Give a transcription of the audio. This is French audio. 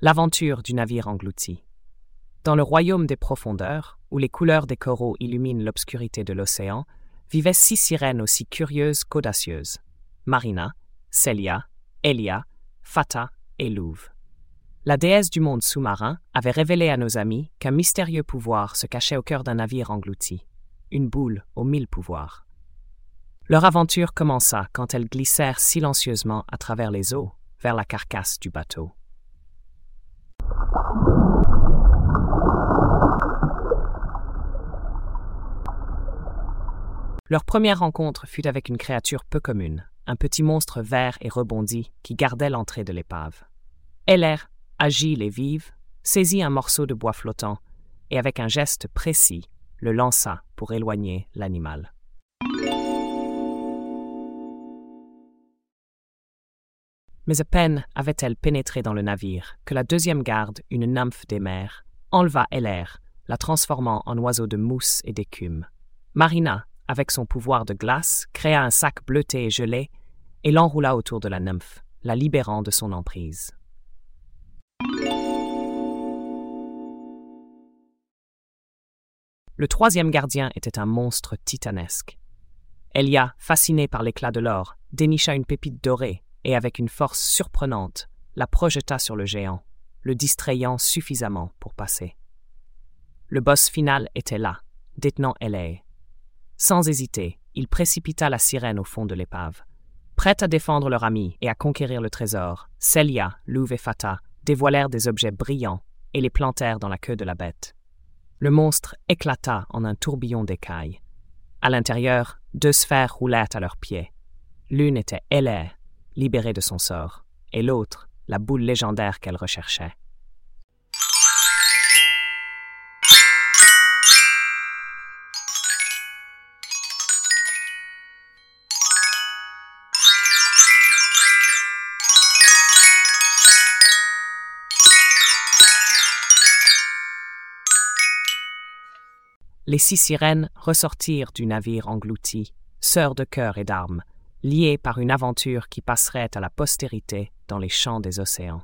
L'aventure du navire englouti. Dans le royaume des profondeurs, où les couleurs des coraux illuminent l'obscurité de l'océan, vivaient six sirènes aussi curieuses qu'audacieuses Marina, Celia, Elia, Fata et Louve. La déesse du monde sous-marin avait révélé à nos amis qu'un mystérieux pouvoir se cachait au cœur d'un navire englouti, une boule aux mille pouvoirs. Leur aventure commença quand elles glissèrent silencieusement à travers les eaux vers la carcasse du bateau. Leur première rencontre fut avec une créature peu commune, un petit monstre vert et rebondi qui gardait l'entrée de l'épave. Heller, agile et vive, saisit un morceau de bois flottant et avec un geste précis le lança pour éloigner l'animal. Mais à peine avait-elle pénétré dans le navire que la deuxième garde, une nymphe des mers, enleva Heller, la transformant en oiseau de mousse et d'écume. Marina, avec son pouvoir de glace, créa un sac bleuté et gelé et l'enroula autour de la nymphe, la libérant de son emprise. Le troisième gardien était un monstre titanesque. Elia, fascinée par l'éclat de l'or, dénicha une pépite dorée et avec une force surprenante, la projeta sur le géant, le distrayant suffisamment pour passer. Le boss final était là, détenant Elia. Sans hésiter, il précipita la sirène au fond de l'épave. Prête à défendre leur ami et à conquérir le trésor, Celia, Louve et Fata dévoilèrent des objets brillants et les plantèrent dans la queue de la bête. Le monstre éclata en un tourbillon d'écailles. À l'intérieur, deux sphères roulèrent à leurs pieds. L'une était Heller, libérée de son sort, et l'autre, la boule légendaire qu'elle recherchait. Les six sirènes ressortirent du navire englouti, sœurs de cœur et d'armes, liées par une aventure qui passerait à la postérité dans les champs des océans.